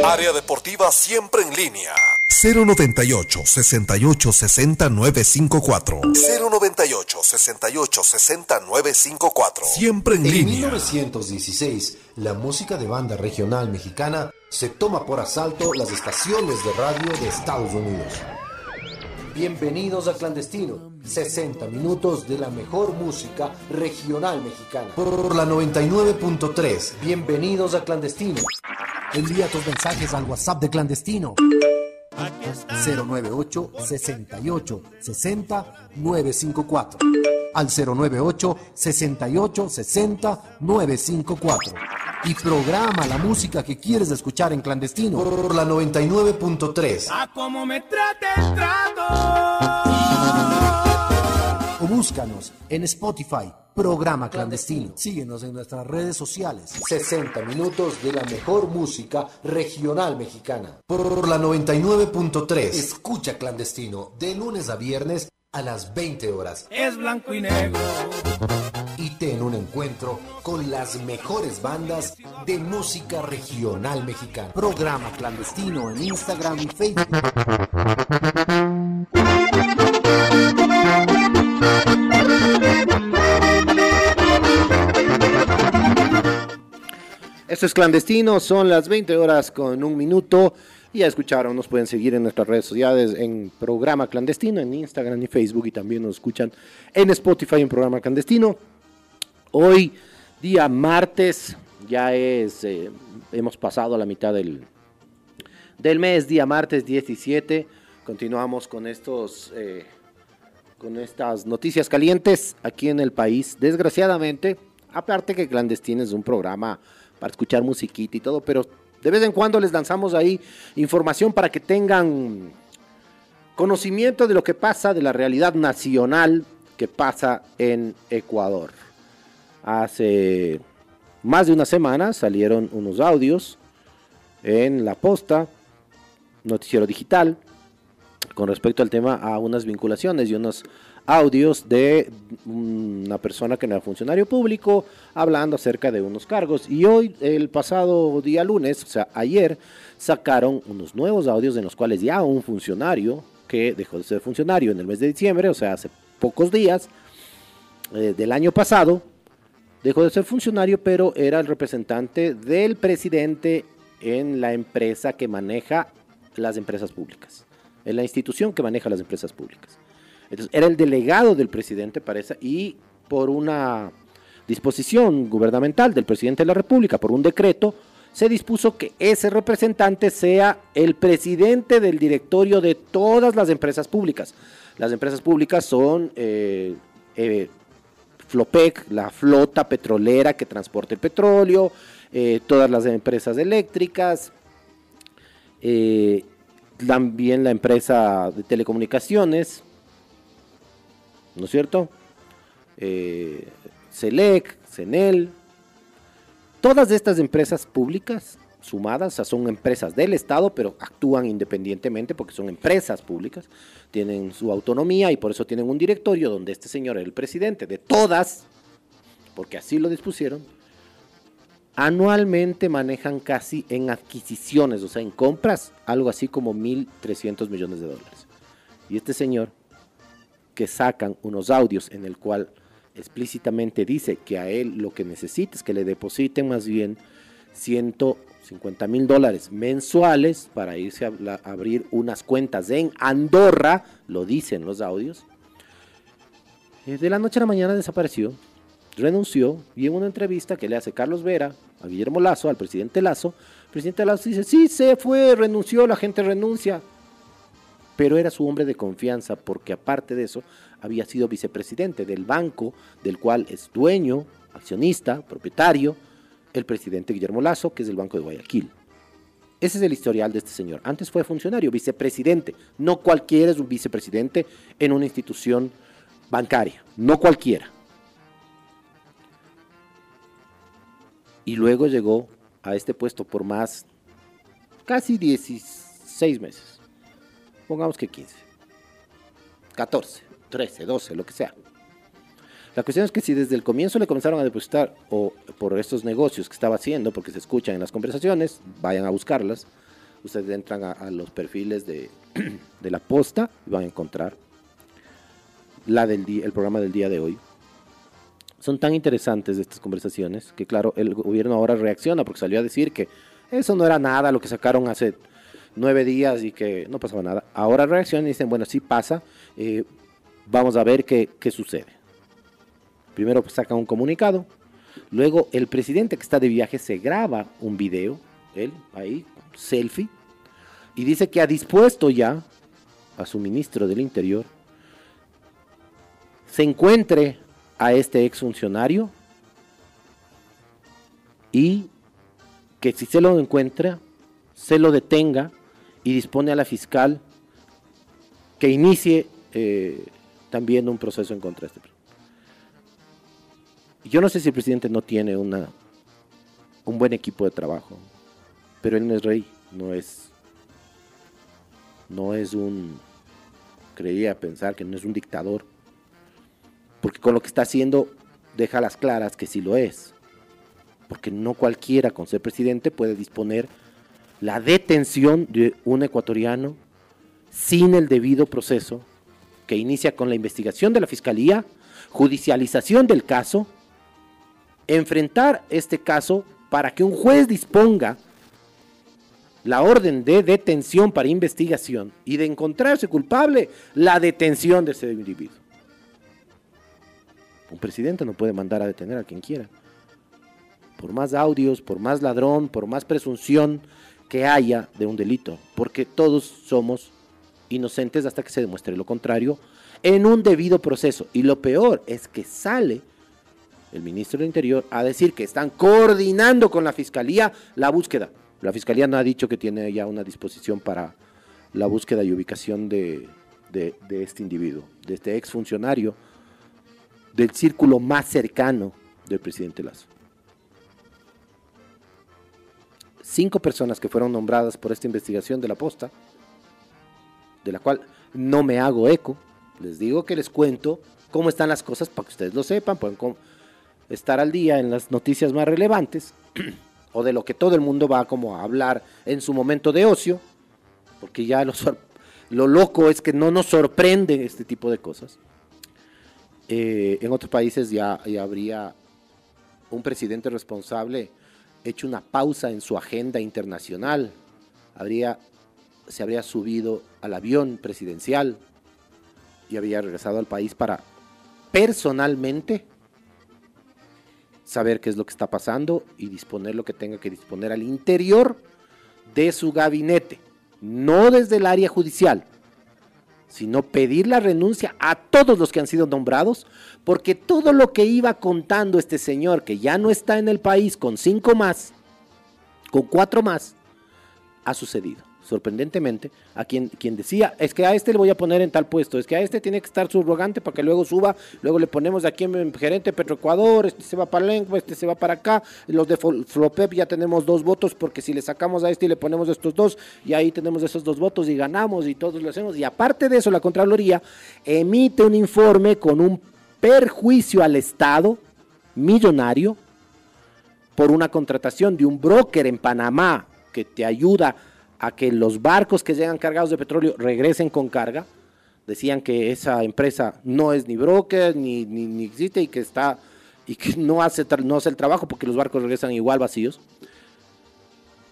Área deportiva siempre en línea. 098 68 60 954 098 68 60 954 Siempre en, en línea. En 1916, la música de banda regional mexicana se toma por asalto las estaciones de radio de Estados Unidos. Bienvenidos a Clandestino, 60 minutos de la mejor música regional mexicana. Por la 99.3, bienvenidos a Clandestino. Envía tus mensajes al WhatsApp de Clandestino. 098 68 60 954 al 098 68 60 954 y programa la música que quieres escuchar en clandestino por la 99.3. A como me trate el trato. Búscanos en Spotify, programa clandestino. Síguenos en nuestras redes sociales. 60 minutos de la mejor música regional mexicana. Por la 99.3. Escucha clandestino de lunes a viernes a las 20 horas. Es blanco y negro. Y ten un encuentro con las mejores bandas de música regional mexicana. Programa clandestino en Instagram y Facebook. Esto es clandestino, son las 20 horas con un minuto. Ya escucharon, nos pueden seguir en nuestras redes sociales en Programa Clandestino, en Instagram y Facebook, y también nos escuchan en Spotify en Programa Clandestino. Hoy, día martes, ya es, eh, hemos pasado la mitad del, del mes, día martes 17. Continuamos con estos, eh, con estas noticias calientes aquí en el país. Desgraciadamente, aparte que Clandestino es un programa para escuchar musiquita y todo, pero de vez en cuando les lanzamos ahí información para que tengan conocimiento de lo que pasa, de la realidad nacional que pasa en Ecuador. Hace más de una semana salieron unos audios en la posta, noticiero digital, con respecto al tema a unas vinculaciones y unos audios de una persona que no era funcionario público hablando acerca de unos cargos. Y hoy, el pasado día lunes, o sea, ayer, sacaron unos nuevos audios en los cuales ya un funcionario que dejó de ser funcionario en el mes de diciembre, o sea, hace pocos días eh, del año pasado, dejó de ser funcionario, pero era el representante del presidente en la empresa que maneja las empresas públicas, en la institución que maneja las empresas públicas. Entonces, era el delegado del presidente para esa, y por una disposición gubernamental del presidente de la República, por un decreto, se dispuso que ese representante sea el presidente del directorio de todas las empresas públicas. Las empresas públicas son eh, eh, Flopec, la flota petrolera que transporta el petróleo, eh, todas las empresas eléctricas, también la empresa de telecomunicaciones, ¿no es cierto? Eh, CELEC, CENEL, todas estas empresas públicas sumadas, son empresas del Estado, pero actúan independientemente porque son empresas públicas, tienen su autonomía y por eso tienen un directorio donde este señor es el presidente de todas, porque así lo dispusieron, anualmente manejan casi en adquisiciones, o sea, en compras, algo así como 1.300 millones de dólares. Y este señor que sacan unos audios en el cual explícitamente dice que a él lo que necesita es que le depositen más bien 150 mil dólares mensuales para irse a, abrir unas cuentas en Andorra, lo dicen los audios. Eh, de la noche a la mañana desapareció, renunció y en una entrevista que le hace Carlos Vera a Guillermo Lazo, al presidente Lazo, el presidente Lazo dice, sí, se fue, renunció, la gente renuncia pero era su hombre de confianza porque aparte de eso había sido vicepresidente del banco del cual es dueño, accionista, propietario, el presidente Guillermo Lazo, que es el Banco de Guayaquil. Ese es el historial de este señor. Antes fue funcionario, vicepresidente. No cualquiera es un vicepresidente en una institución bancaria. No cualquiera. Y luego llegó a este puesto por más, casi 16 meses pongamos que 15, 14, 13, 12, lo que sea. La cuestión es que si desde el comienzo le comenzaron a depositar o por estos negocios que estaba haciendo, porque se escuchan en las conversaciones, vayan a buscarlas, Ustedes entran a, los perfiles de, la posta y van a encontrar la del el programa del día de hoy. Son tan interesantes estas conversaciones que, claro, el gobierno ahora reacciona porque salió a decir que eso no era nada lo que sacaron hace nueve días y que no pasaba nada. Ahora reaccionan y dicen, bueno, sí pasa, eh, vamos a ver qué, qué sucede. Primero sacan un comunicado, luego el presidente que está de viaje se graba un video, él ahí, selfie, y dice que ha dispuesto ya a su ministro del Interior se encuentre a este exfuncionario y que si se lo encuentra, se lo detenga y dispone a la fiscal que inicie eh, también un proceso en contra de este. Yo no sé si el presidente no tiene una, un buen equipo de trabajo, pero él no es rey, no es, no es un, creía pensar que no es un dictador, porque con lo que está haciendo deja las claras que sí lo es, porque no cualquiera con ser presidente puede disponer la detención de un ecuatoriano sin el debido proceso que inicia con la investigación de la Fiscalía, judicialización del caso, enfrentar este caso para que un juez disponga la orden de detención para investigación y de encontrarse culpable, la detención de ese individuo. Un presidente no puede mandar a detener a quien quiera. Por más audios, por más ladrón, por más presunción que haya de un delito, porque todos somos inocentes hasta que se demuestre lo contrario en un debido proceso. Y lo peor es que sale el ministro del Interior a decir que están coordinando con la Fiscalía la búsqueda. La Fiscalía no ha dicho que tiene ya una disposición para la búsqueda y ubicación de, de este individuo, de este exfuncionario del círculo más cercano del presidente Lazo. Cinco personas que fueron nombradas por esta investigación de la posta, de la cual no me hago eco. Les digo que les cuento cómo están las cosas para que ustedes lo sepan, pueden estar al día en las noticias más relevantes o de lo que todo el mundo va como a hablar en su momento de ocio, porque ya lo, lo loco es que no nos sorprende este tipo de cosas. Eh, en otros países ya, ya habría un presidente responsable hecho una pausa en su agenda internacional, habría, se habría subido al avión presidencial y habría regresado al país para personalmente saber qué es lo que está pasando y disponer lo que tenga que disponer al interior de su gabinete, no desde el área judicial, sino pedir la renuncia a todos los que han sido nombrados, porque todo lo que iba contando este señor, que ya no está en el país con cinco más, con cuatro más, ha sucedido. Sorprendentemente, a quien, quien decía, es que a este le voy a poner en tal puesto, es que a este tiene que estar subrogante para que luego suba, luego le ponemos aquí en gerente Petroecuador, este se va para Lengua, este se va para acá, los de Flopep ya tenemos dos votos, porque si le sacamos a este y le ponemos estos dos, y ahí tenemos esos dos votos y ganamos y todos lo hacemos. Y aparte de eso, la Contraloría emite un informe con un perjuicio al Estado millonario por una contratación de un broker en Panamá que te ayuda a que los barcos que llegan cargados de petróleo regresen con carga. Decían que esa empresa no es ni broker, ni, ni, existe y que está y que no hace, no hace el trabajo porque los barcos regresan igual vacíos.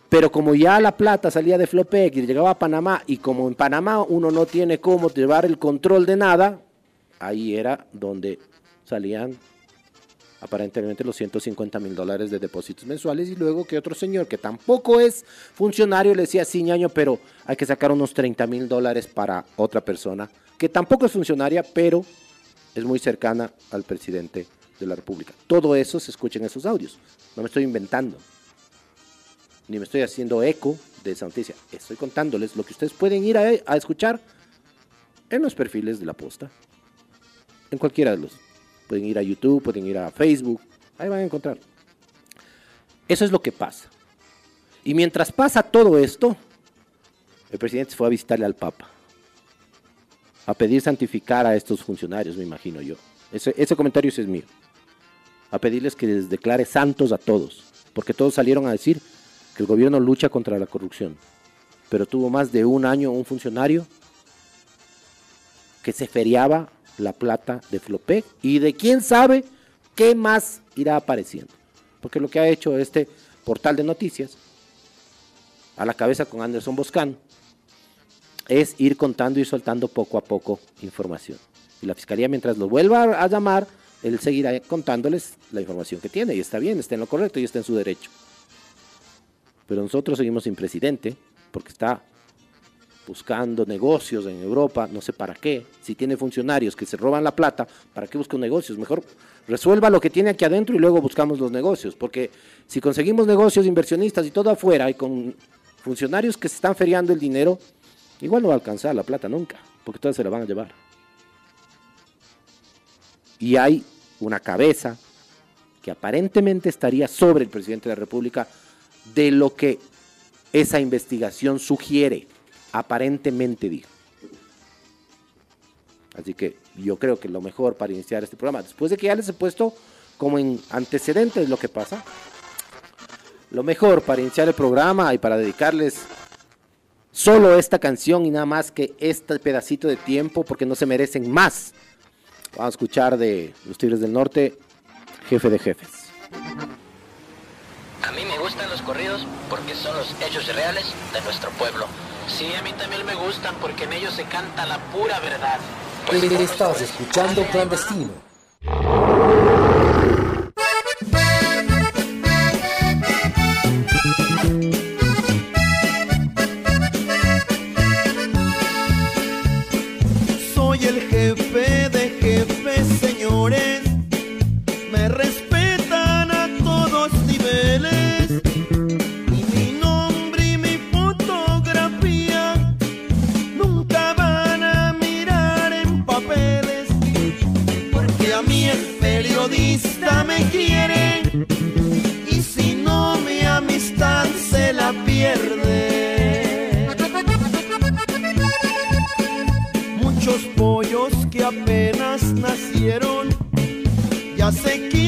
Pero como ya la plata salía de Flopec y llegaba a Panamá, y como en Panamá uno no tiene cómo llevar el control de nada, ahí era donde salían aparentemente los 150 mil dólares de depósitos mensuales y luego que otro señor que tampoco es funcionario le decía, sí, ñaño, pero hay que sacar unos 30 mil dólares para otra persona que tampoco es funcionaria, pero es muy cercana al presidente de la República. Todo eso se escucha en esos audios. No me estoy inventando, ni me estoy haciendo eco de esa noticia. Estoy contándoles lo que ustedes pueden ir a, a escuchar en los perfiles de la posta, en cualquiera de los pueden ir a YouTube, pueden ir a Facebook, ahí van a encontrar. Eso es lo que pasa. Y mientras pasa todo esto, el presidente fue a visitarle al Papa, a pedir santificar a estos funcionarios, me imagino yo. Ese, ese comentario es mío. A pedirles que les declare santos a todos, porque todos salieron a decir que el gobierno lucha contra la corrupción. pero tuvo más de un año un funcionario que se feriaba la plata de Flopec y de quién sabe qué más irá apareciendo. Porque lo que ha hecho este portal de noticias, a la cabeza con Anderson Boscan, es ir contando y soltando poco a poco información. Y la fiscalía, mientras lo vuelva a llamar, él seguirá contándoles la información que tiene. Y está bien, está en lo correcto y está en su derecho. Pero nosotros seguimos sin presidente, porque está buscando negocios en Europa, no sé para qué. Si tiene funcionarios que se roban la plata, ¿para qué busca negocios? Mejor resuelva lo que tiene aquí adentro y luego buscamos los negocios. Porque si conseguimos negocios, inversionistas y todo afuera, y con funcionarios que se están feriando el dinero, igual no va a alcanzar la plata nunca, porque todas se la van a llevar. Y hay una cabeza que aparentemente estaría sobre el presidente de la República de lo que esa investigación sugiere, aparentemente dijo. Así que yo creo que lo mejor para iniciar este programa, después de que ya les he puesto como en antecedentes lo que pasa, lo mejor para iniciar el programa y para dedicarles solo esta canción y nada más que este pedacito de tiempo porque no se merecen más. Vamos a escuchar de los Tigres del Norte, jefe de jefes. A mí me gustan los corridos porque son los hechos reales de nuestro pueblo. Sí, a mí también me gustan porque en ellos se canta la pura verdad. Pues Estás escuchando clandestino. apenas nacieron, ya sé que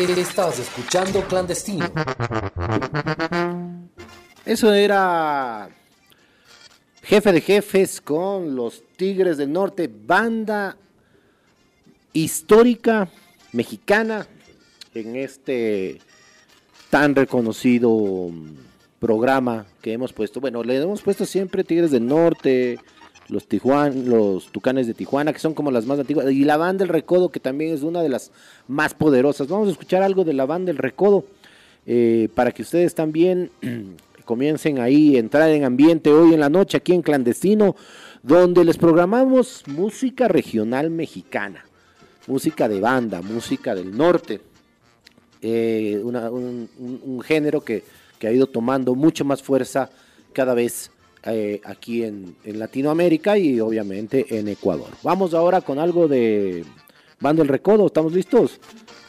Estás escuchando clandestino. Eso era jefe de jefes con los Tigres del Norte, banda histórica mexicana en este tan reconocido programa que hemos puesto. Bueno, le hemos puesto siempre Tigres del Norte, los Tijuan, los Tucanes de Tijuana, que son como las más antiguas, y la banda del Recodo, que también es una de las más poderosas. Vamos a escuchar algo de la banda del Recodo, eh, para que ustedes también comiencen ahí a entrar en ambiente hoy en la noche aquí en Clandestino, donde les programamos música regional mexicana, música de banda, música del norte, eh, un, género que, ha ido tomando mucho más fuerza cada vez eh, aquí en, Latinoamérica y obviamente en Ecuador. Vamos ahora con algo de Banda El Recodo, ¿estamos listos?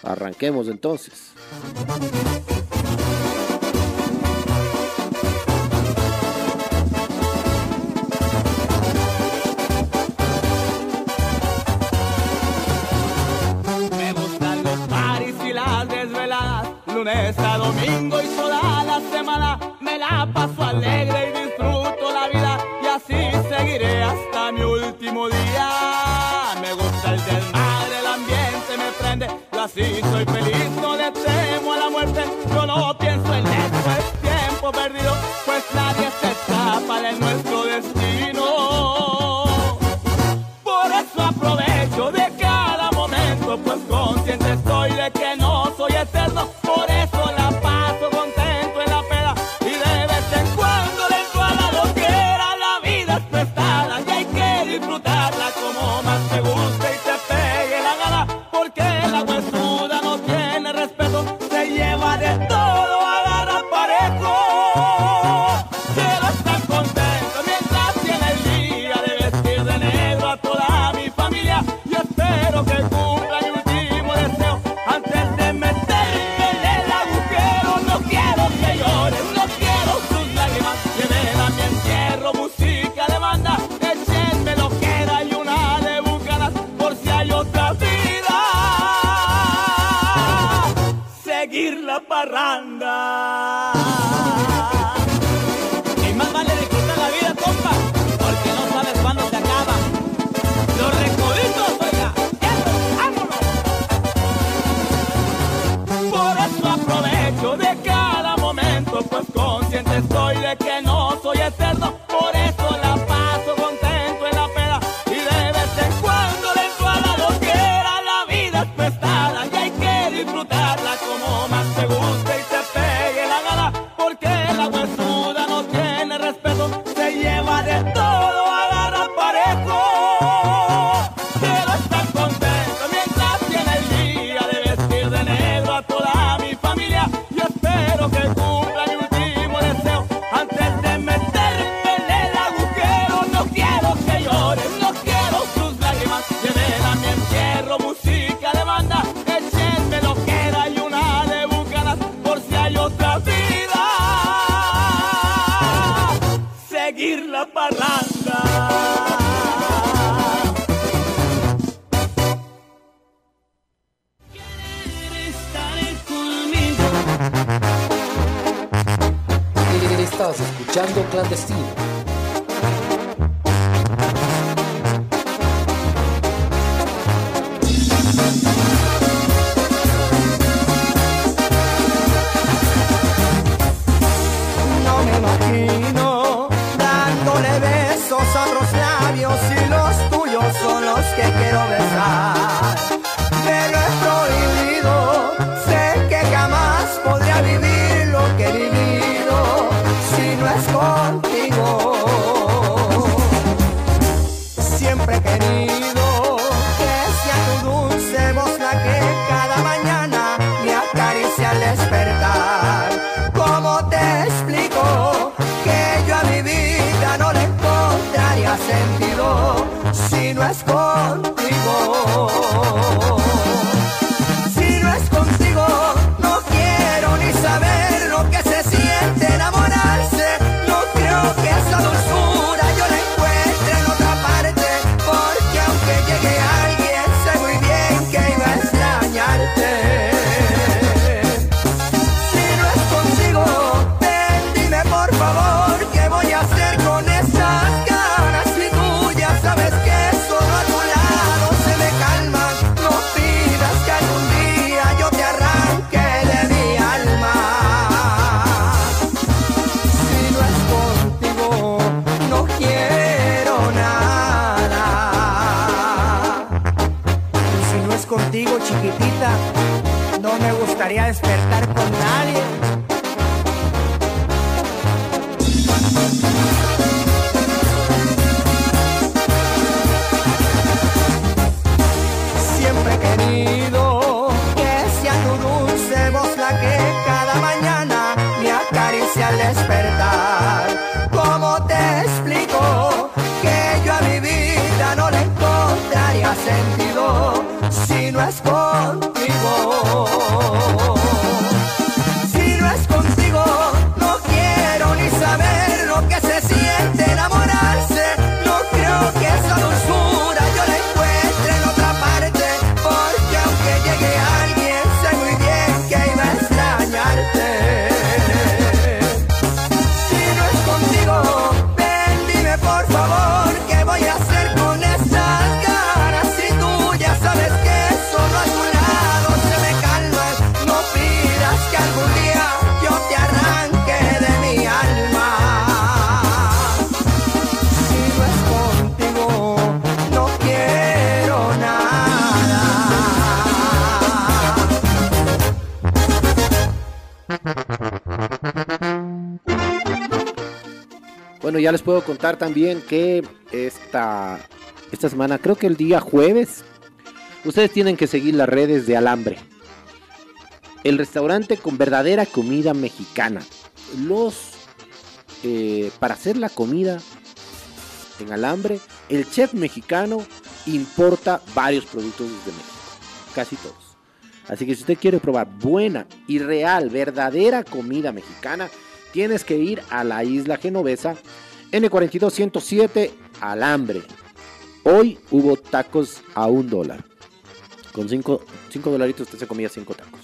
Arranquemos entonces. lunes a domingo y toda la semana me la paso alegre y yo así soy feliz, no le temo a la muerte, yo no pienso en eso, es tiempo perdido, pues nadie Ya les puedo contar también que esta, esta semana, creo que el día jueves, ustedes tienen que seguir las redes de Alambre. El restaurante con verdadera comida mexicana. Los, eh, para hacer la comida en Alambre, el chef mexicano importa varios productos desde México. Casi todos. Así que si usted quiere probar buena y real, verdadera comida mexicana, tienes que ir a la isla genovesa N42107 Alambre. Hoy hubo tacos a un dólar. Con 5 dolaritos usted se comía 5 tacos.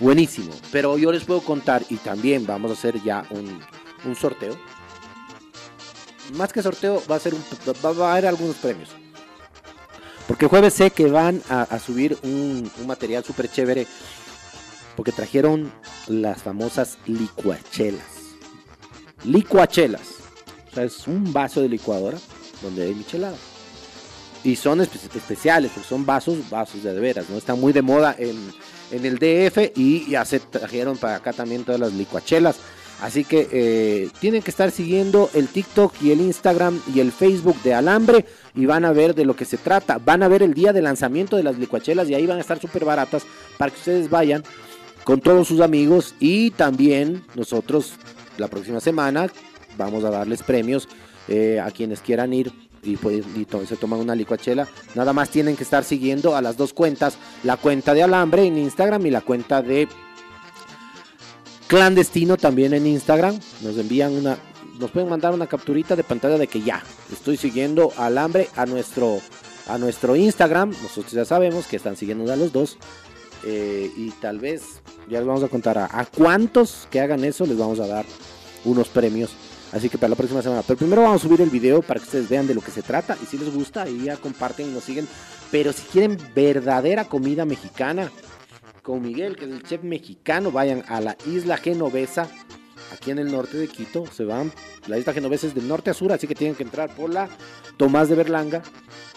Buenísimo. Pero yo les puedo contar y también vamos a hacer ya un, un sorteo. Más que sorteo, va a, ser un, va, a haber algunos premios. Porque jueves sé que van a, a subir un, un material súper chévere. Porque trajeron las famosas licuachelas. Licuachelas. O sea, es un vaso de licuadora donde hay michelada. Y son espe- especiales, porque son vasos, vasos de de veras, ¿no? Están muy de moda en, en el DF y ya se trajeron para acá también todas las licuachelas. Así que eh, tienen que estar siguiendo el TikTok y el Instagram y el Facebook de Alambre y van a ver de lo que se trata. Van a ver el día de lanzamiento de las licuachelas y ahí van a estar súper baratas para que ustedes vayan con todos sus amigos y también nosotros la próxima semana vamos a darles premios eh, a quienes quieran ir y, pues, se toman una licuachela. Nada más tienen que estar siguiendo a las dos cuentas, la cuenta de Alambre en Instagram y la cuenta de Clandestino también en Instagram. Nos envían una, nos pueden mandar una capturita de pantalla de que ya estoy siguiendo Alambre a nuestro, a nuestro Instagram. Nosotros ya sabemos que están siguiendo a los dos. Eh, y tal vez ya les vamos a contar a cuántos que hagan eso les vamos a dar unos premios. Así que para la próxima semana. Pero primero vamos a subir el video para que ustedes vean de lo que se trata. Y si les gusta, ahí ya comparten y nos siguen. Pero si quieren verdadera comida mexicana, con Miguel, que es el chef mexicano, vayan a la isla genovesa, aquí en el norte de Quito. Se van, la isla genovesa es del norte a sur, así que tienen que entrar por la Tomás de Berlanga.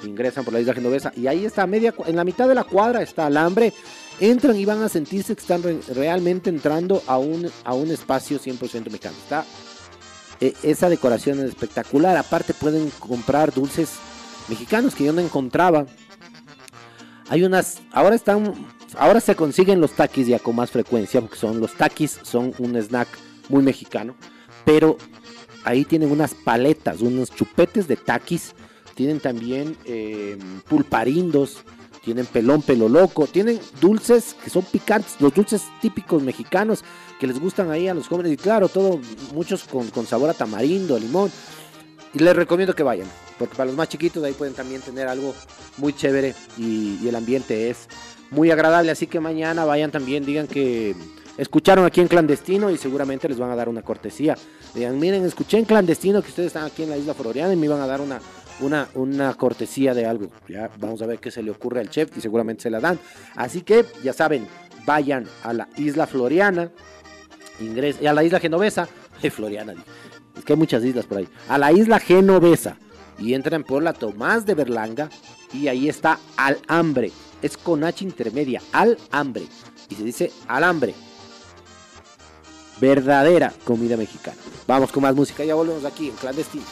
Ingresan por la isla genovesa y ahí está, media, en la mitad de la cuadra está Alambre. Entran y van a sentirse que están re- realmente entrando a un, a un espacio 100% mexicano. Está eh, esa decoración es espectacular. Aparte pueden comprar dulces mexicanos que yo no encontraba. Hay unas, ahora están, ahora se consiguen los taquis ya con más frecuencia, porque son los taquis, son un snack muy mexicano, pero ahí tienen unas paletas, unos chupetes de taquis, tienen también eh, pulparindos, tienen pelón, pelo loco, tienen dulces que son picantes, los dulces típicos mexicanos que les gustan ahí a los jóvenes y claro, todo, muchos con, con sabor a tamarindo, a limón. Y les recomiendo que vayan, porque para los más chiquitos ahí pueden también tener algo muy chévere y, el ambiente es muy agradable. Así que mañana vayan también, digan que escucharon aquí en clandestino y seguramente les van a dar una cortesía. Digan, miren, escuché en clandestino que ustedes están aquí en la isla Floriana y me iban a dar una, una, una cortesía de algo. Ya vamos a ver qué se le ocurre al chef y seguramente se la dan. Así que ya saben, vayan a la isla Floriana, ingresen, a la isla Genovesa, eh, Floriana, es que hay muchas islas por ahí, a la isla Genovesa y entran por la Tomás de Berlanga y ahí está Al Hambre, es con H intermedia, Al Hambre. y se dice alambre. Verdadera comida mexicana. Vamos con más música, ya volvemos aquí en clandestino.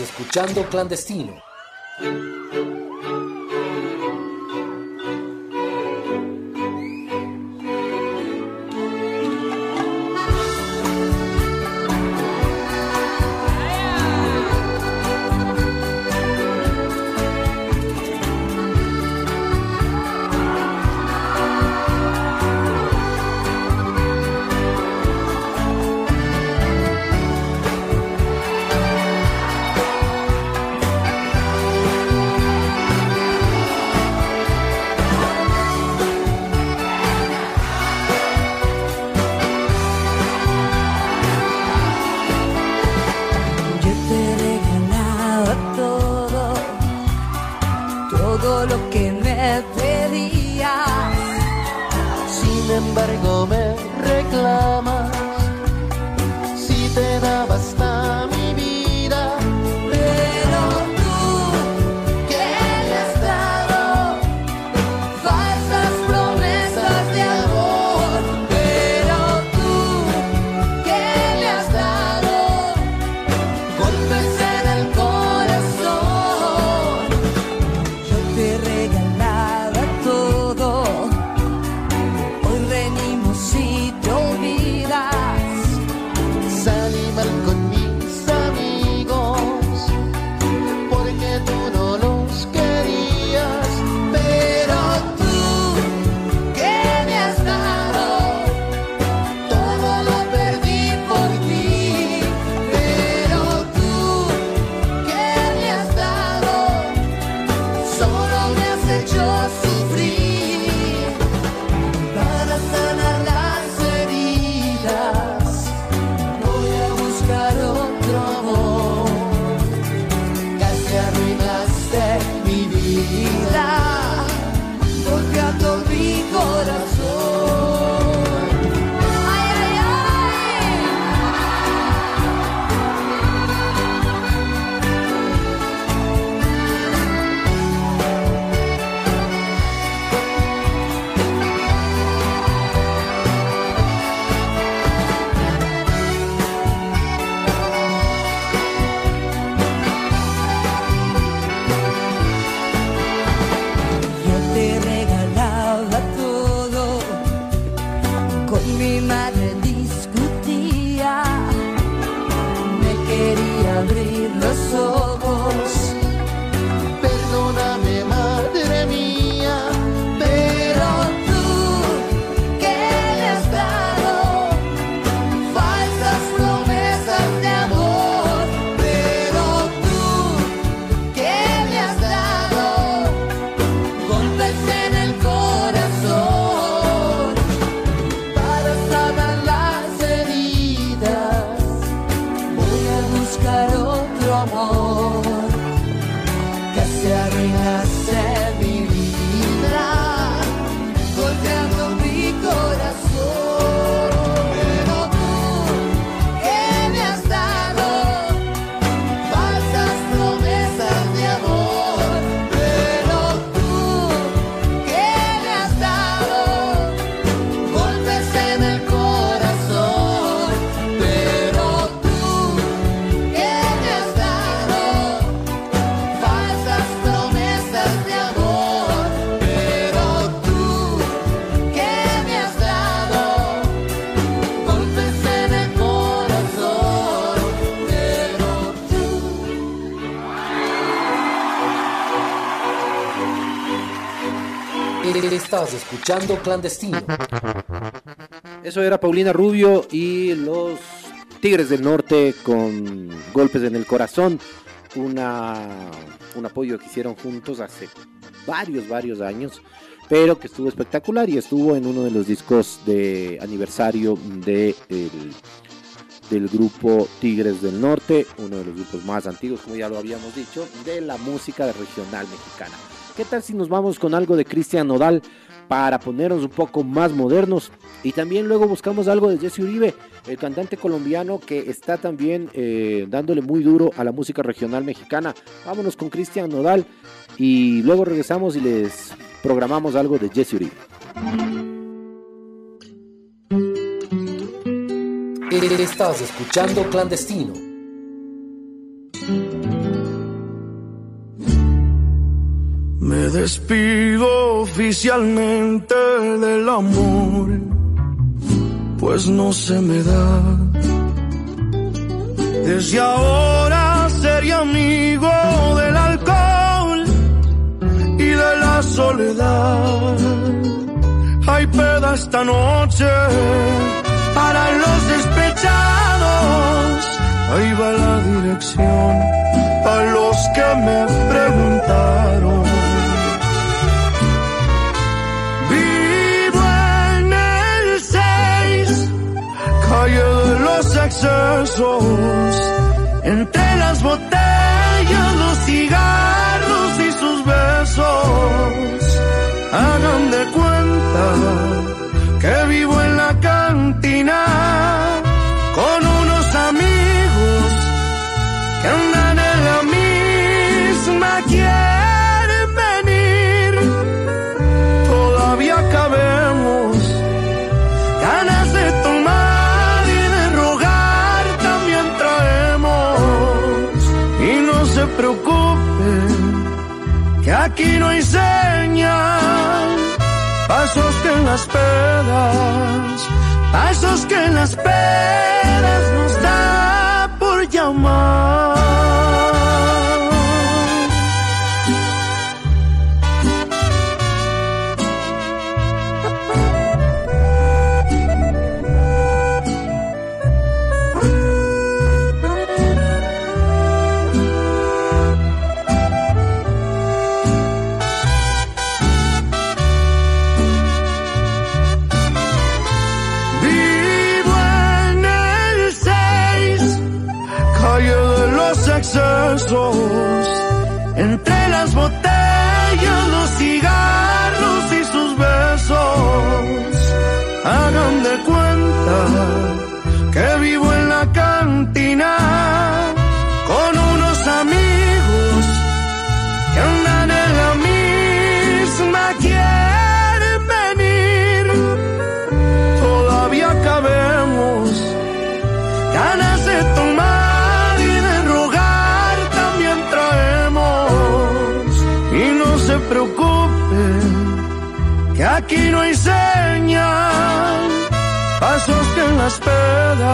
Escuchando Clandestino. Estás escuchando Clandestino. Eso era Paulina Rubio y los Tigres del Norte con golpes en el corazón. Una, un apoyo que hicieron juntos hace varios, varios años, pero que estuvo espectacular y estuvo en uno de los discos de aniversario de del grupo Tigres del Norte, uno de los grupos más antiguos, como ya lo habíamos dicho, de la música regional mexicana. ¿Qué tal si nos vamos con algo de Cristian Nodal para ponernos un poco más modernos? Y también luego buscamos algo de Jesse Uribe, el cantante colombiano que está también eh, dándole muy duro a la música regional mexicana. Vámonos con Cristian Nodal y luego regresamos y les programamos algo de Jesse Uribe. Estás escuchando Clandestino. Me despido oficialmente del amor, pues no se me da. Desde ahora seré amigo del alcohol y de la soledad. Hay peda esta noche para los despechados. Ahí va la dirección a los que me preguntaron. Los excesos, entre las botellas, los cigarros y sus besos. Hagan de cuenta preocupen, que aquí no hay señal pasos que en las pedas, pasos que en las pedas nos da por llamar.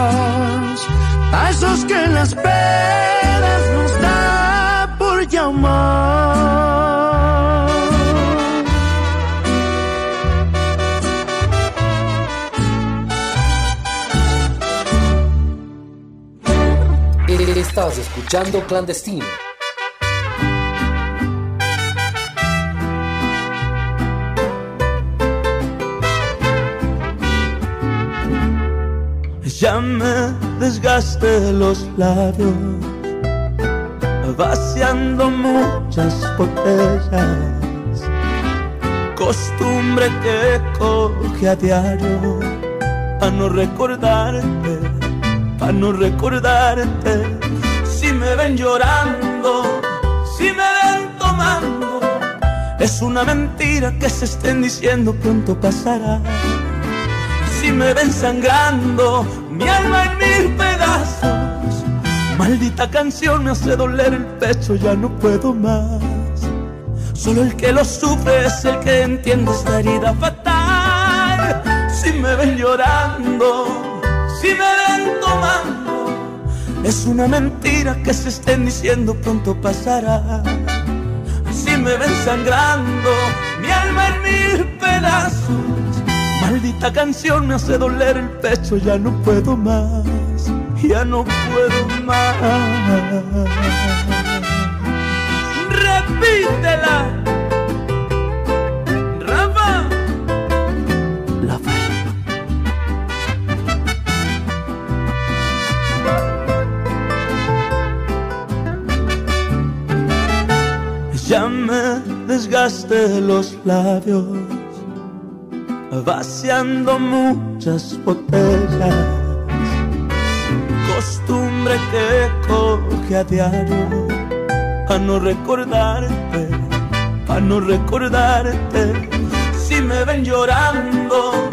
Pedas, pasos que en las pedas nos da por llamar. Estás escuchando Clandestino. Ya me desgasté los labios, vaciando muchas botellas. Costumbre que coge a diario, a no recordarte, a no recordarte. Si me ven llorando, si me ven tomando, es una mentira que se estén diciendo pronto pasará si me ven sangrando, mi alma en mil pedazos. Maldita canción me hace doler el pecho, ya no puedo más. Solo el que lo sufre es el que entiende esta herida fatal. Si me ven llorando, si me ven tomando, es una mentira que se estén diciendo pronto pasará. Si me ven sangrando, mi alma en mil pedazos. Maldita canción me hace doler el pecho, ya no puedo más, ya no puedo más. Repítela. ya me desgaste los labios, vaciando muchas botellas. Costumbre que coge a diario, a no recordarte, a no recordarte. Si me ven llorando,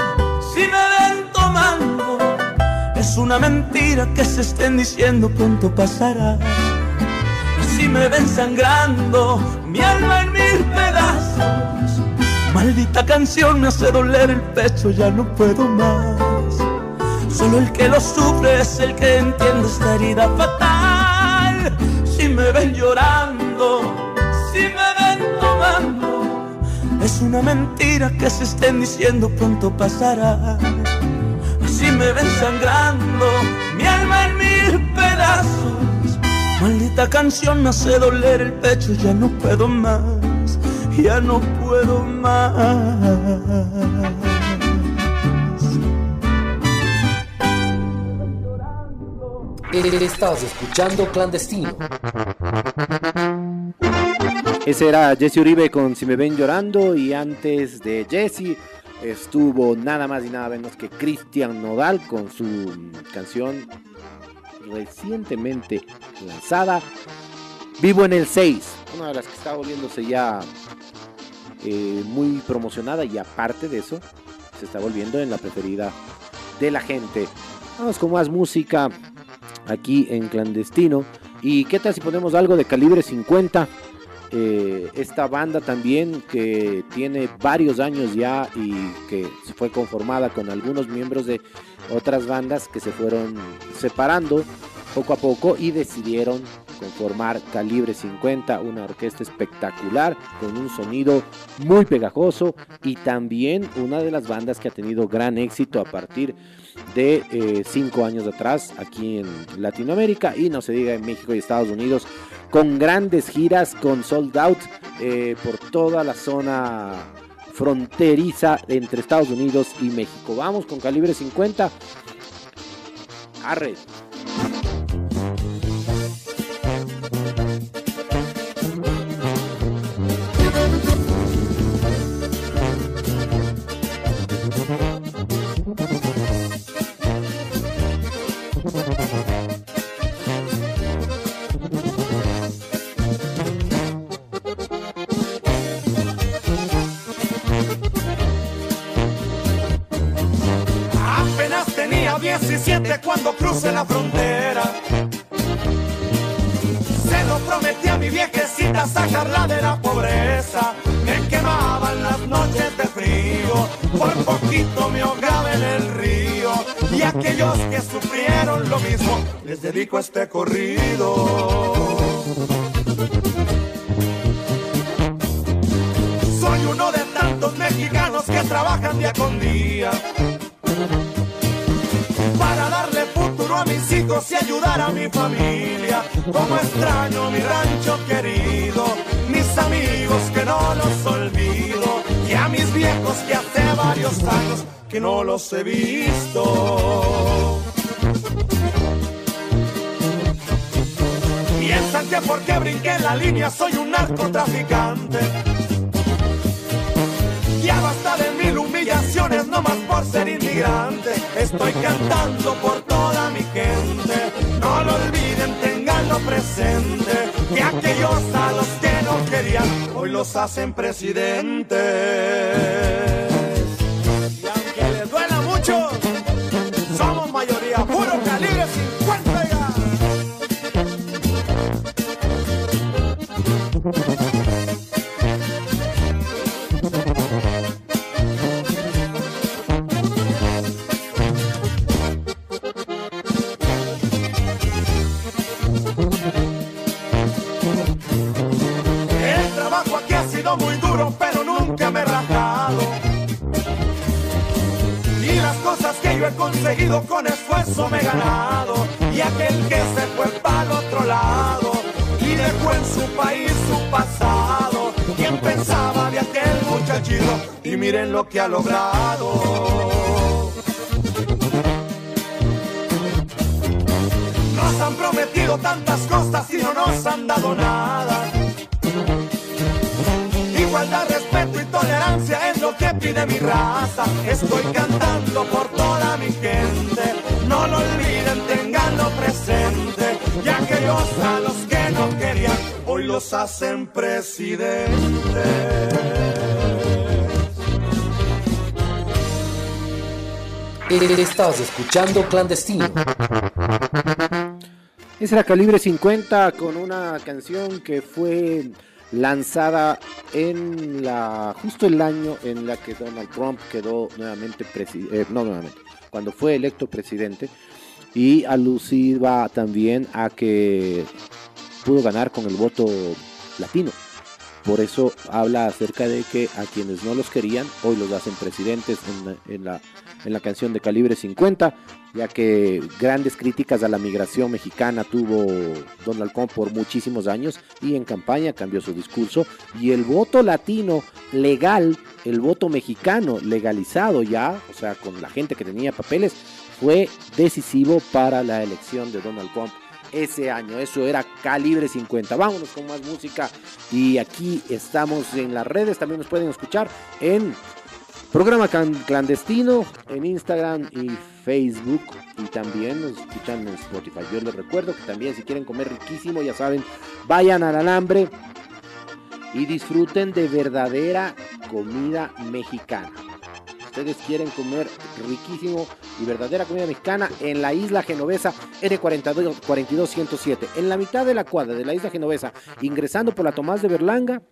si me ven tomando, es una mentira que se estén diciendo pronto pasará si me ven sangrando, mi alma en mil pedazos. Maldita canción me hace doler el pecho, ya no puedo más. Solo el que lo sufre es el que entiende esta herida fatal. Si me ven llorando, si me ven tomando, es una mentira que se estén diciendo pronto pasará. Si me ven sangrando, mi alma en mil pedazos Maldita canción me hace doler el pecho, ya no puedo más, ya no puedo más. Estás escuchando Clandestino. Ese era Jesse Uribe con Si me ven llorando y antes de Jesse estuvo nada más y nada menos que Cristian Nodal con su canción recientemente lanzada. Vivo en el 6, una de las que está volviéndose ya eh, muy promocionada y aparte de eso, se está volviendo en la preferida de la gente. Vamos con más música aquí en clandestino. ¿Y qué tal si ponemos algo de calibre 50? Eh, esta banda también que tiene varios años ya y que fue conformada con algunos miembros de otras bandas que se fueron separando poco a poco y decidieron conformar Calibre 50, una orquesta espectacular con un sonido muy pegajoso y también una de las bandas que ha tenido gran éxito a partir de eh, cinco años atrás aquí en Latinoamérica y no se diga en México y Estados Unidos con grandes giras con sold out eh, por toda la zona fronteriza entre Estados Unidos y México. Vamos con calibre 50. Arre. Cuando cruce la frontera. Se lo prometí a mi viejecita sacarla de la pobreza. Me quemaban las noches de frío, por poquito me ahogaba en el río. Y aquellos que sufrieron lo mismo, les dedico este corrido. Soy uno de tantos mexicanos que trabajan día con día a mis hijos y ayudar a mi familia. Como extraño mi rancho querido, mis amigos que no los olvido y a mis viejos que hace varios años que no los he visto. Piensan que porque brinqué la línea soy un narcotraficante no más por ser inmigrante. Estoy cantando por toda mi gente. No lo olviden, tenganlo presente. Que aquellos a los que no querían, hoy los hacen presidentes. Y aunque les duela mucho, somos mayoría, puro calibre 50 ya. Conseguido con esfuerzo me he ganado. Y aquel que se fue para el otro lado y dejó en su país su pasado. ¿Quién pensaba de aquel muchachito? Y miren lo que ha logrado. Nos han prometido tantas cosas y no nos han dado nada. Igualdad, respeto y tolerancia que pide mi raza. Estoy cantando por toda mi gente. No lo olviden, tenganlo presente. Y aquellos a los que no querían, hoy los hacen presidentes. Estás escuchando Clandestino. Ese era Calibre 50 con una canción que fue lanzada en la justo el año en la que Donald Trump quedó nuevamente presidente, no nuevamente, cuando fue electo presidente y alusiva también a que pudo ganar con el voto latino. Por eso habla acerca de que a quienes no los querían, hoy los hacen presidentes en en la, en la canción de calibre 50, ya que grandes críticas a la migración mexicana tuvo Donald Trump por muchísimos años y en campaña cambió su discurso y el voto latino legal, el voto mexicano legalizado ya, o sea, con la gente que tenía papeles, fue decisivo para la elección de Donald Trump ese año. Eso era calibre 50. Vámonos con más música. Y aquí estamos en las redes. También nos pueden escuchar en programa clandestino, en Instagram y Facebook. Y también nos escuchan en Spotify. Yo les recuerdo que también si quieren comer riquísimo, ya saben, vayan al alambre y disfruten de verdadera comida mexicana ustedes quieren comer riquísimo y verdadera comida mexicana en la isla genovesa R42107, en la mitad de la cuadra de la isla genovesa, ingresando por la Tomás de Berlanga,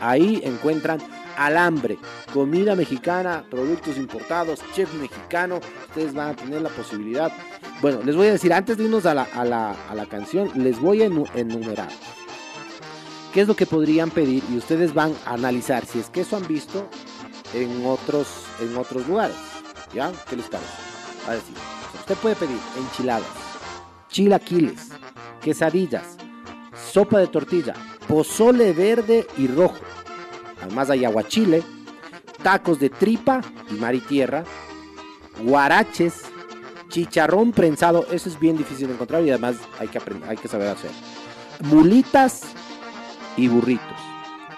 ahí encuentran alambre, comida mexicana, productos importados, chef mexicano, ustedes van a tener la posibilidad. Bueno, les voy a decir, antes de irnos a la, a la, a la canción, les voy a enumerar. Qué es lo que podrían pedir y ustedes van a analizar si es que eso han visto en otros, en otros lugares. ¿Ya? ¿Qué les parece? A decir, usted puede pedir enchiladas, chilaquiles, quesadillas, sopa de tortilla, pozole verde y rojo. Además hay aguachile, tacos de tripa y mar y tierra, guaraches, chicharrón prensado, eso es bien difícil de encontrar y además hay que, aprender, hay que saber hacer. Mulitas y burritos.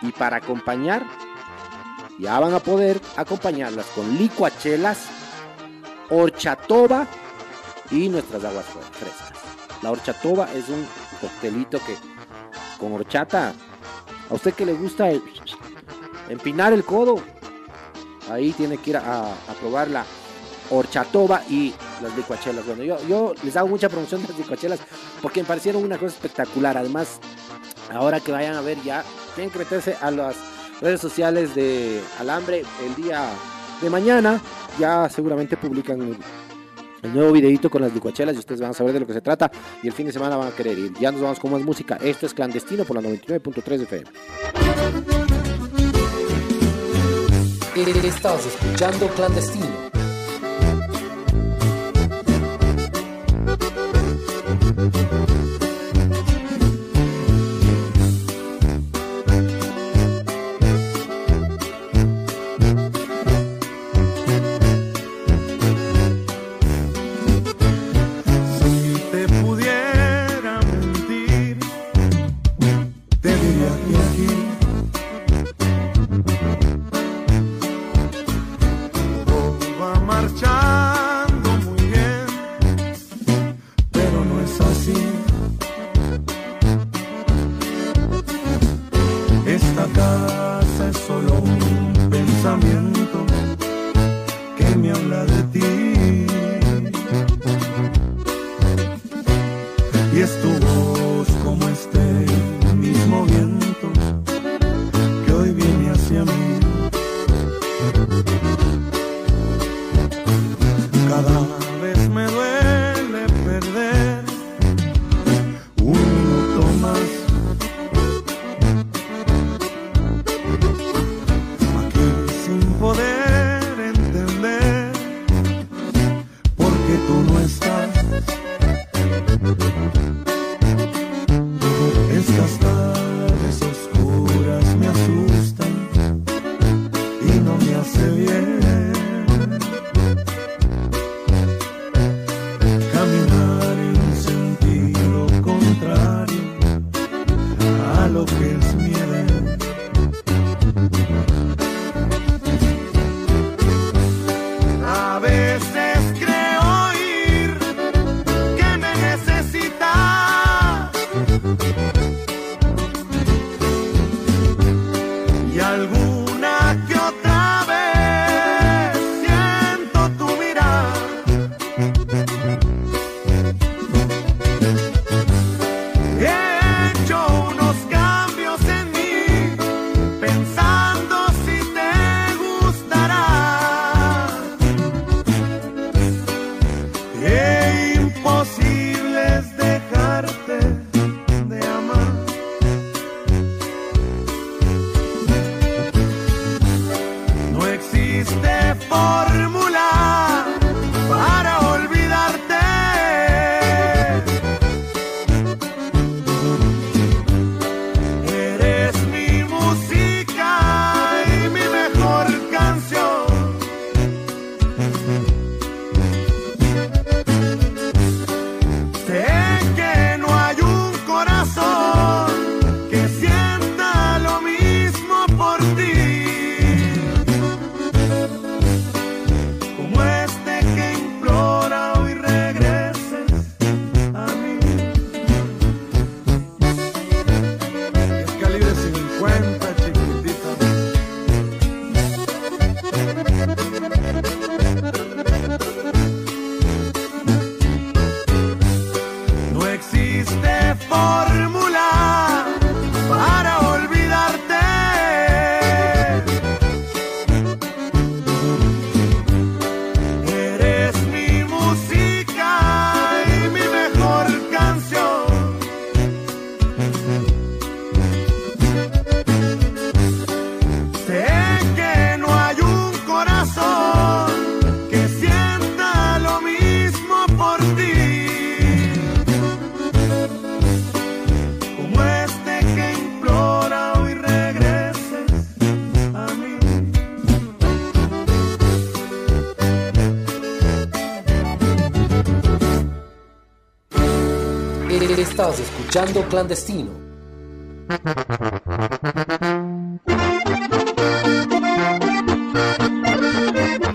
Y para acompañar, ya van a poder acompañarlas con licuachelas, horchatoba y nuestras aguas frescas. La horchatoba es un coctelito que con horchata, a usted que le gusta empinar el codo, ahí tiene que ir a, probar la horchatoba y las licuachelas. Bueno, yo, yo les hago mucha promoción de las licuachelas porque me parecieron una cosa espectacular. Además, ahora que vayan a ver ya, tienen que meterse a las redes sociales de Alambre el día de mañana. Ya seguramente publican el, nuevo videito con las licuachelas y ustedes van a saber de lo que se trata. Y el fin de semana van a querer ir. Ya nos vamos con más música. Esto es clandestino por la 99.3 FM. Estás escuchando clandestino escuchando Clandestino.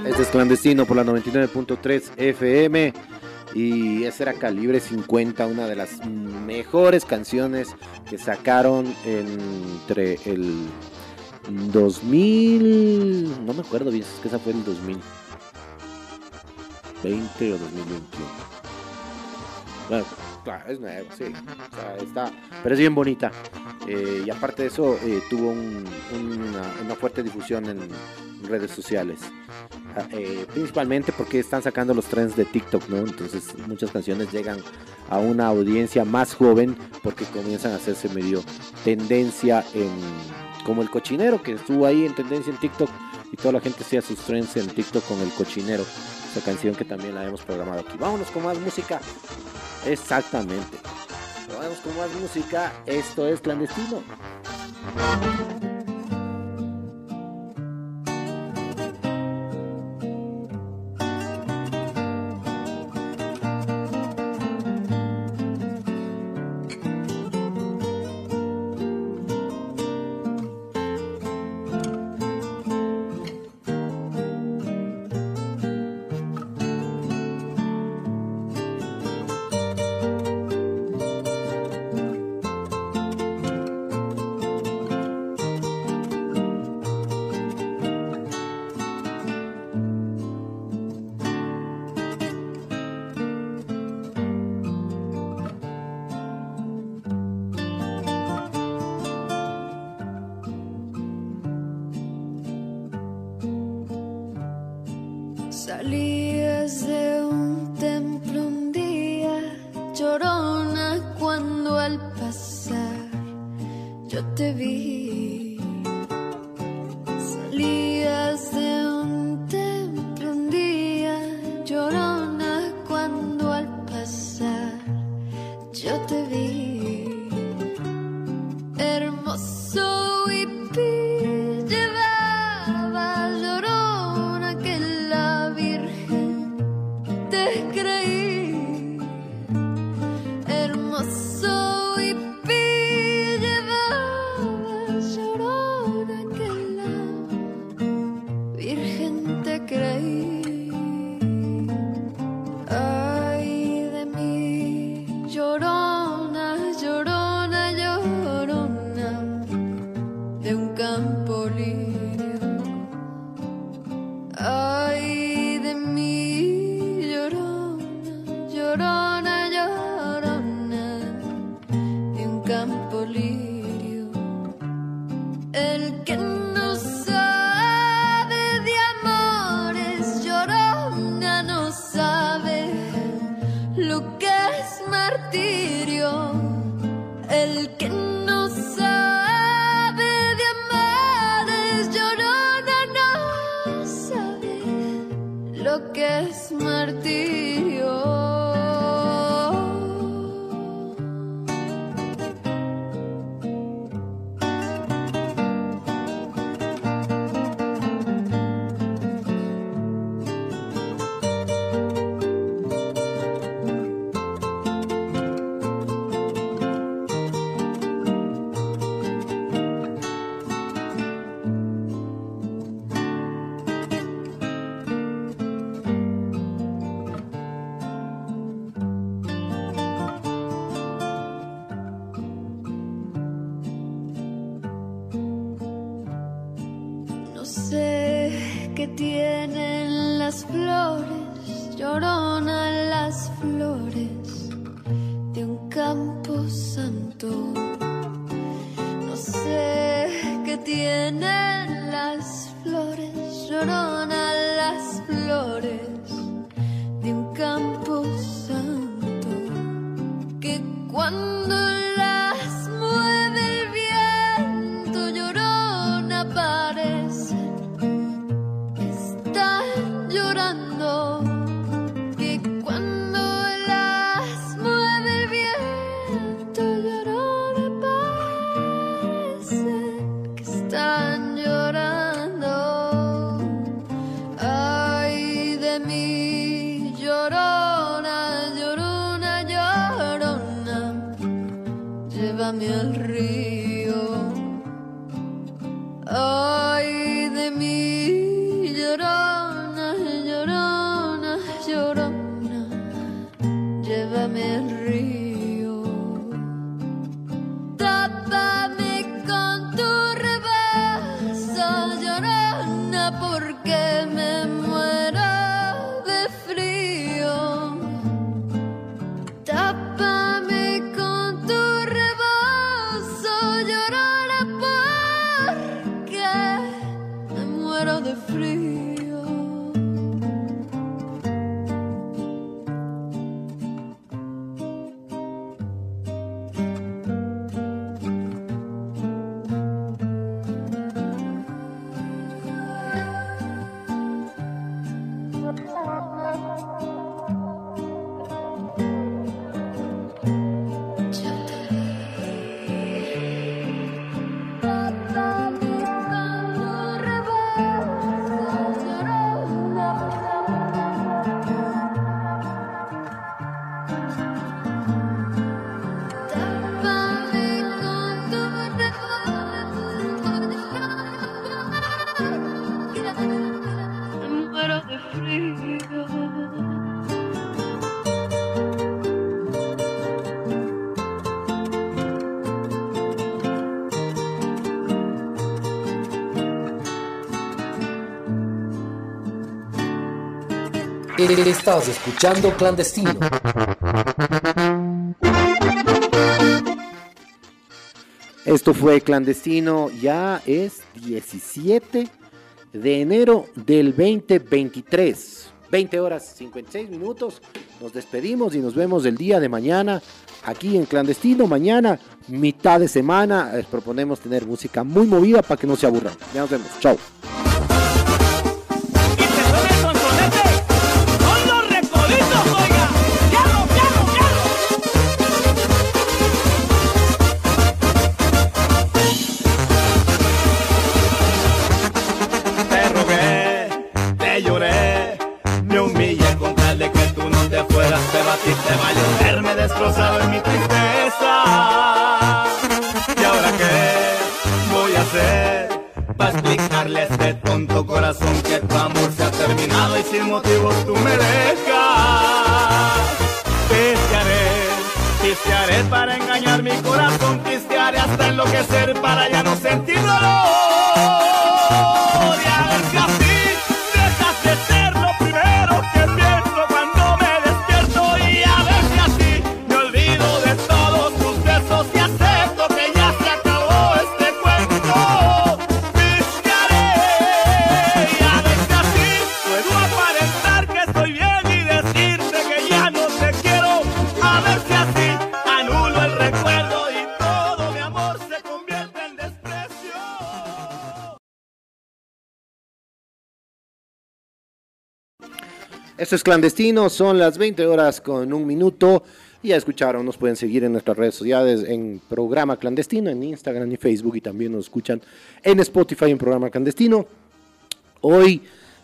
Este es Clandestino por la 99.3 FM. Y ese era Calibre 50, una de las mejores canciones que sacaron entre el 2000. No me acuerdo bien, es que esa fue el 2020 o 2021. Bueno, claro, es nuevo, sí. O sea, está, pero es bien bonita. Eh, y aparte de eso, eh, tuvo un- una, una fuerte difusión en redes sociales. Ah, eh, principalmente porque están sacando los trends de TikTok, ¿no? Entonces muchas canciones llegan a una audiencia más joven porque comienzan a hacerse medio tendencia en como el cochinero que estuvo ahí en tendencia en TikTok y toda la gente hacía sus trends en TikTok con el cochinero. Esa canción que también la hemos programado aquí. Vámonos con más música. Exactamente. Vamos con más música. Esto es clandestino. Lo que es martirio. Estás escuchando Clandestino. Esto fue clandestino, ya es 17 de enero del 2023. 20 horas 56 minutos. Nos despedimos y nos vemos el día de mañana aquí en clandestino. Mañana, mitad de semana, les proponemos tener música muy movida para que no se aburran. Ya nos vemos. Chao. Sin motivos tú me dejas? Pistearé, pistearé para engañar mi corazón, pistearé hasta enloquecer para ya no sentir dolor. Esto es clandestino, son las 20 horas con un minuto. Ya escucharon, nos pueden seguir en nuestras redes sociales en programa clandestino, en Instagram y Facebook. Y también nos escuchan en Spotify en programa clandestino. Hoy,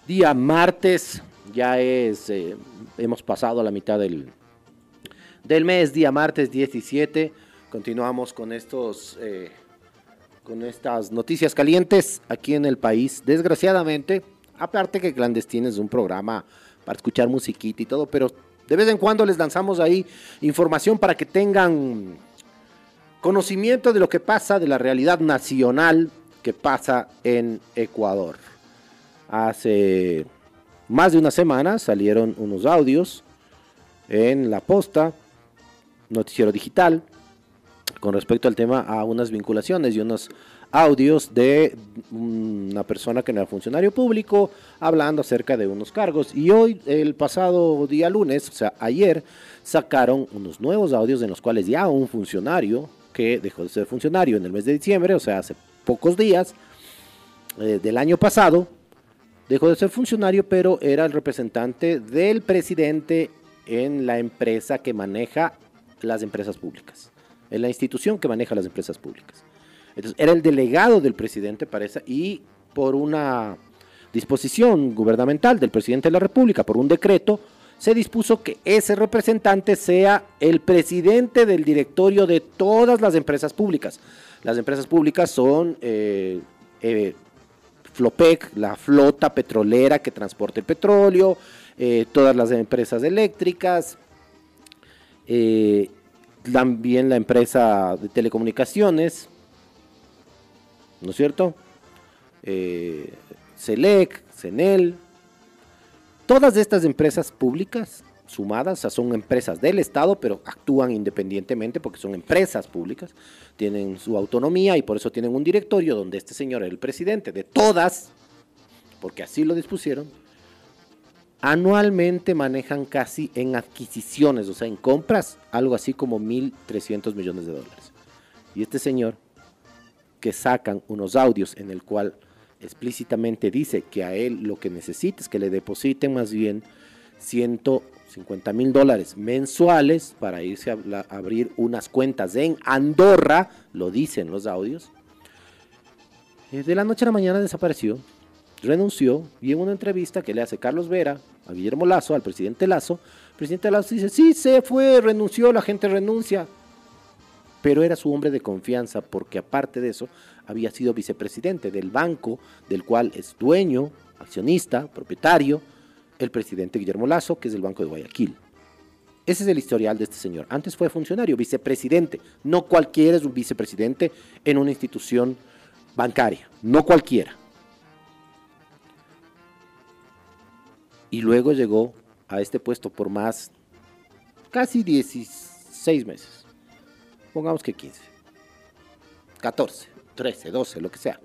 día martes, ya es, eh, hemos pasado a la mitad del, del mes, día martes 17. Continuamos con estos, eh, con estas noticias calientes aquí en el país. Desgraciadamente, aparte que Clandestino es un programa para escuchar musiquita y todo, pero de vez en cuando les lanzamos ahí información para que tengan conocimiento de lo que pasa, de la realidad nacional que pasa en Ecuador. Hace más de una semana salieron unos audios en la posta, noticiero digital, con respecto al tema a unas vinculaciones y unos audios de una persona que era funcionario público hablando acerca de unos cargos. Y hoy, el pasado día lunes, o sea, ayer, sacaron unos nuevos audios en los cuales ya un funcionario que dejó de ser funcionario en el mes de diciembre, o sea, hace pocos días eh, del año pasado, dejó de ser funcionario, pero era el representante del presidente en la empresa que maneja las empresas públicas, en la institución que maneja las empresas públicas. Entonces, era el delegado del presidente para esa, y por una disposición gubernamental del presidente de la República, por un decreto, se dispuso que ese representante sea el presidente del directorio de todas las empresas públicas. Las empresas públicas son eh, eh, Flopec, la flota petrolera que transporta el petróleo, eh, todas las empresas eléctricas, también la empresa de telecomunicaciones, ¿no es cierto? Eh, Selec, Cenel, todas estas empresas públicas sumadas, o sea, son empresas del Estado, pero actúan independientemente porque son empresas públicas, tienen su autonomía y por eso tienen un directorio donde este señor es el presidente de todas, porque así lo dispusieron, anualmente manejan casi en adquisiciones, o sea, en compras, algo así como 1.300 millones de dólares. Y este señor, que sacan unos audios en el cual explícitamente dice que a él lo que necesita es que le depositen más bien 150 mil dólares mensuales para irse a, abrir unas cuentas en Andorra, lo dicen los audios. Eh, De la noche a la mañana desapareció, renunció y en una entrevista que le hace Carlos Vera a Guillermo Lazo, al presidente Lazo, el presidente Lazo dice, sí, se fue, renunció, la gente renuncia. Pero era su hombre de confianza porque aparte de eso había sido vicepresidente del banco del cual es dueño, accionista, propietario, el presidente Guillermo Lazo, que es el Banco de Guayaquil. Ese es el historial de este señor. Antes fue funcionario, vicepresidente. No cualquiera es un vicepresidente en una institución bancaria. No cualquiera. Y luego llegó a este puesto por más, casi 16 meses. Pongamos que 15. 14, 13, 12, lo que sea.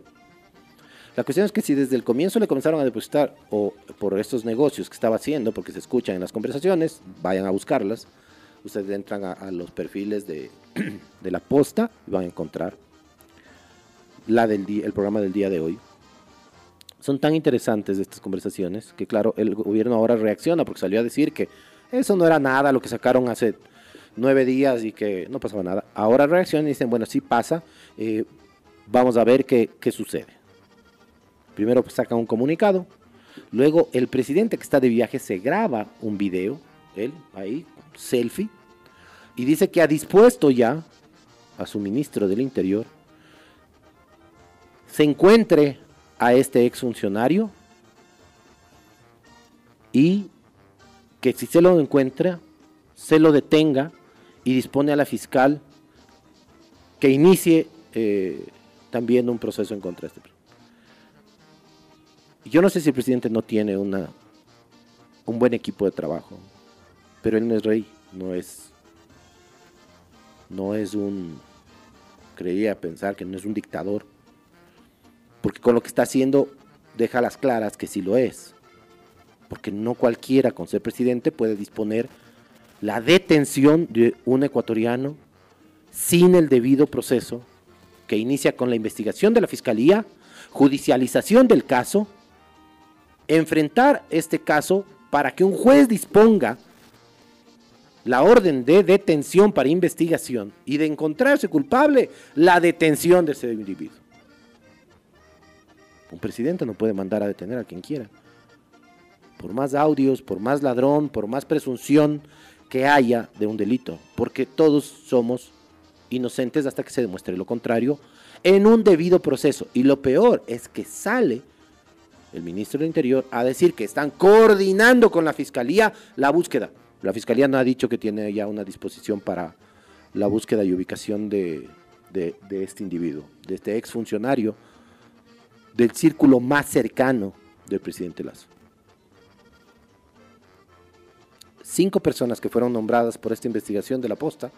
La cuestión es que si desde el comienzo le comenzaron a depositar o por estos negocios que estaba haciendo, porque se escuchan en las conversaciones, vayan a buscarlas. Ustedes entran a, los perfiles de, de la posta y van a encontrar la del el programa del día de hoy. Son tan interesantes estas conversaciones que, claro, el gobierno ahora reacciona porque salió a decir que eso no era nada lo que sacaron hace nueve días y que no pasaba nada. Ahora reaccionan y dicen, bueno, sí pasa, eh, vamos a ver qué, qué sucede. Primero sacan un comunicado, luego el presidente que está de viaje se graba un video, él ahí, selfie, y dice que ha dispuesto ya a su ministro del Interior se encuentre a este exfuncionario y que si se lo encuentra, se lo detenga y dispone a la fiscal que inicie eh, también un proceso en contra de este. Yo no sé si el presidente no tiene una, un buen equipo de trabajo, pero él no es rey, no es, no es un, creía pensar que no es un dictador, porque con lo que está haciendo deja las claras que sí lo es, porque no cualquiera con ser presidente puede disponer la detención de un ecuatoriano sin el debido proceso que inicia con la investigación de la fiscalía, judicialización del caso, enfrentar este caso para que un juez disponga la orden de detención para investigación y de encontrarse culpable, la detención de ese individuo. Un presidente no puede mandar a detener a quien quiera. Por más audios, por más ladrón, por más presunción que haya de un delito, porque todos somos inocentes hasta que se demuestre lo contrario en un debido proceso. Y lo peor es que sale el ministro del Interior a decir que están coordinando con la Fiscalía la búsqueda. La Fiscalía no ha dicho que tiene ya una disposición para la búsqueda y ubicación de, de, este individuo, de este exfuncionario del círculo más cercano del presidente Lazo. Cinco personas que fueron nombradas por esta investigación de la posta,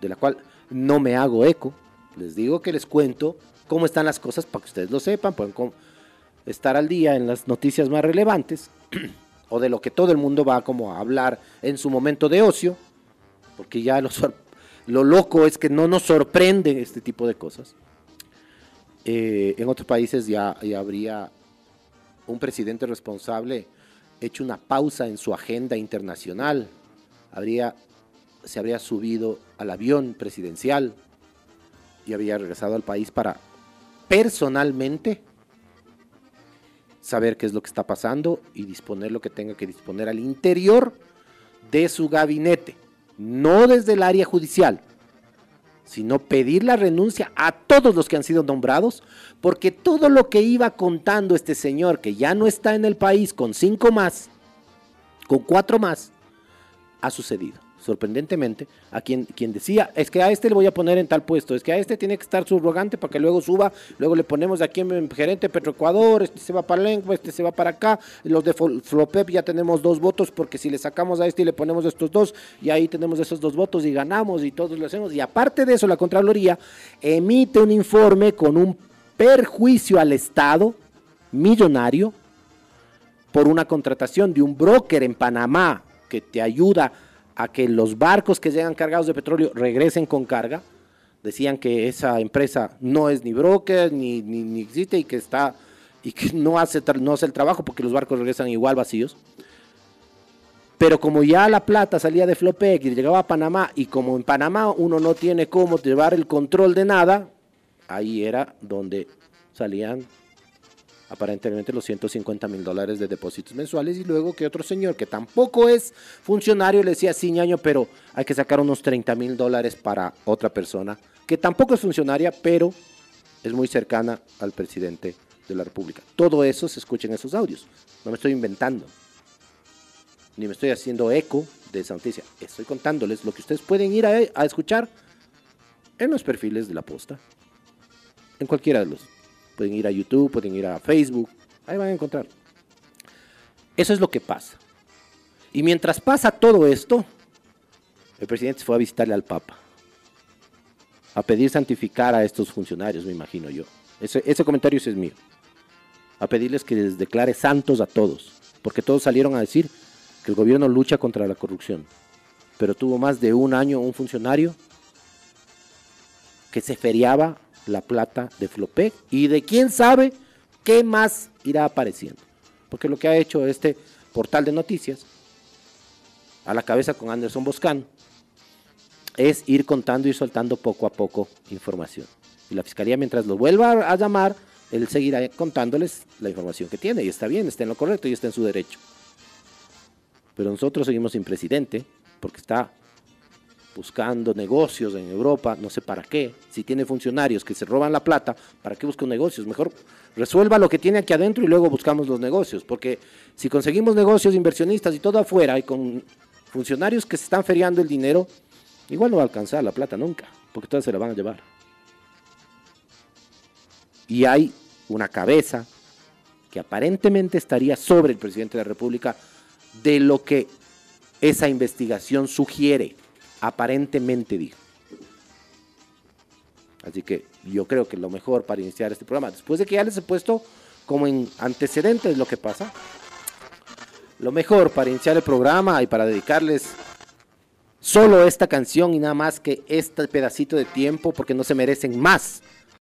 de la cual no me hago eco, les digo que les cuento cómo están las cosas para que ustedes lo sepan, pueden estar al día en las noticias más relevantes o de lo que todo el mundo va como a hablar en su momento de ocio, porque ya lo, lo loco es que no nos sorprende este tipo de cosas. Eh, en otros países ya, ya, habría un presidente responsable hecho una pausa en su agenda internacional, habría, se habría subido al avión presidencial y habría regresado al país para personalmente saber qué es lo que está pasando y disponer lo que tenga que disponer al interior de su gabinete, no desde el área judicial, sino pedir la renuncia a todos los que han sido nombrados, porque todo lo que iba contando este señor, que ya no está en el país con cinco más, con cuatro más, ha sucedido sorprendentemente, a quien, decía, es que a este le voy a poner en tal puesto, es que a este tiene que estar subrogante para que luego suba, luego le ponemos aquí en gerente Petroecuador, este se va para Lengua, este se va para acá, los de Flopep ya tenemos dos votos, porque si le sacamos a este y le ponemos estos dos, y ahí tenemos esos dos votos y ganamos y todos lo hacemos, y aparte de eso la Contraloría emite un informe con un perjuicio al Estado millonario por una contratación de un broker en Panamá que te ayuda a que los barcos que llegan cargados de petróleo regresen con carga. Decían que esa empresa no es ni broker, ni, ni, ni existe y que está y que no hace, no hace el trabajo porque los barcos regresan igual vacíos. Pero como ya la plata salía de Flopec y llegaba a Panamá, y como en Panamá uno no tiene cómo llevar el control de nada, ahí era donde salían aparentemente los 150 mil dólares de depósitos mensuales y luego que otro señor que tampoco es funcionario le decía, sí, ñaño, pero hay que sacar unos 30 mil dólares para otra persona que tampoco es funcionaria, pero es muy cercana al presidente de la República. Todo eso se escucha en esos audios. No me estoy inventando, ni me estoy haciendo eco de esa noticia. Estoy contándoles lo que ustedes pueden ir a, a escuchar en los perfiles de la posta, en cualquiera de los Pueden ir a YouTube, pueden ir a Facebook. Ahí van a encontrar. Eso es lo que pasa. Y mientras pasa todo esto, el presidente fue a visitarle al Papa. A pedir santificar a estos funcionarios, me imagino yo. Ese, ese comentario ese es mío. A pedirles que les declare santos a todos. Porque todos salieron a decir que el gobierno lucha contra la corrupción. Pero tuvo más de un año un funcionario que se feriaba la plata de Flopec y de quién sabe qué más irá apareciendo. Porque lo que ha hecho este portal de noticias, a la cabeza con Anderson Boscan, es ir contando y soltando poco a poco información. Y la fiscalía, mientras lo vuelva a llamar, él seguirá contándoles la información que tiene. Y está bien, está en lo correcto y está en su derecho. Pero nosotros seguimos sin presidente, porque está buscando negocios en Europa, no sé para qué. Si tiene funcionarios que se roban la plata, ¿para qué busca negocios? Mejor resuelva lo que tiene aquí adentro y luego buscamos los negocios. Porque si conseguimos negocios, inversionistas y todo afuera, y con funcionarios que se están feriando el dinero, igual no va a alcanzar la plata nunca, porque todas se la van a llevar. Y hay una cabeza que aparentemente estaría sobre el presidente de la República de lo que esa investigación sugiere aparentemente digo. Así que yo creo que lo mejor para iniciar este programa, después de que ya les he puesto como en antecedentes lo que pasa, lo mejor para iniciar el programa y para dedicarles solo esta canción y nada más que este pedacito de tiempo, porque no se merecen más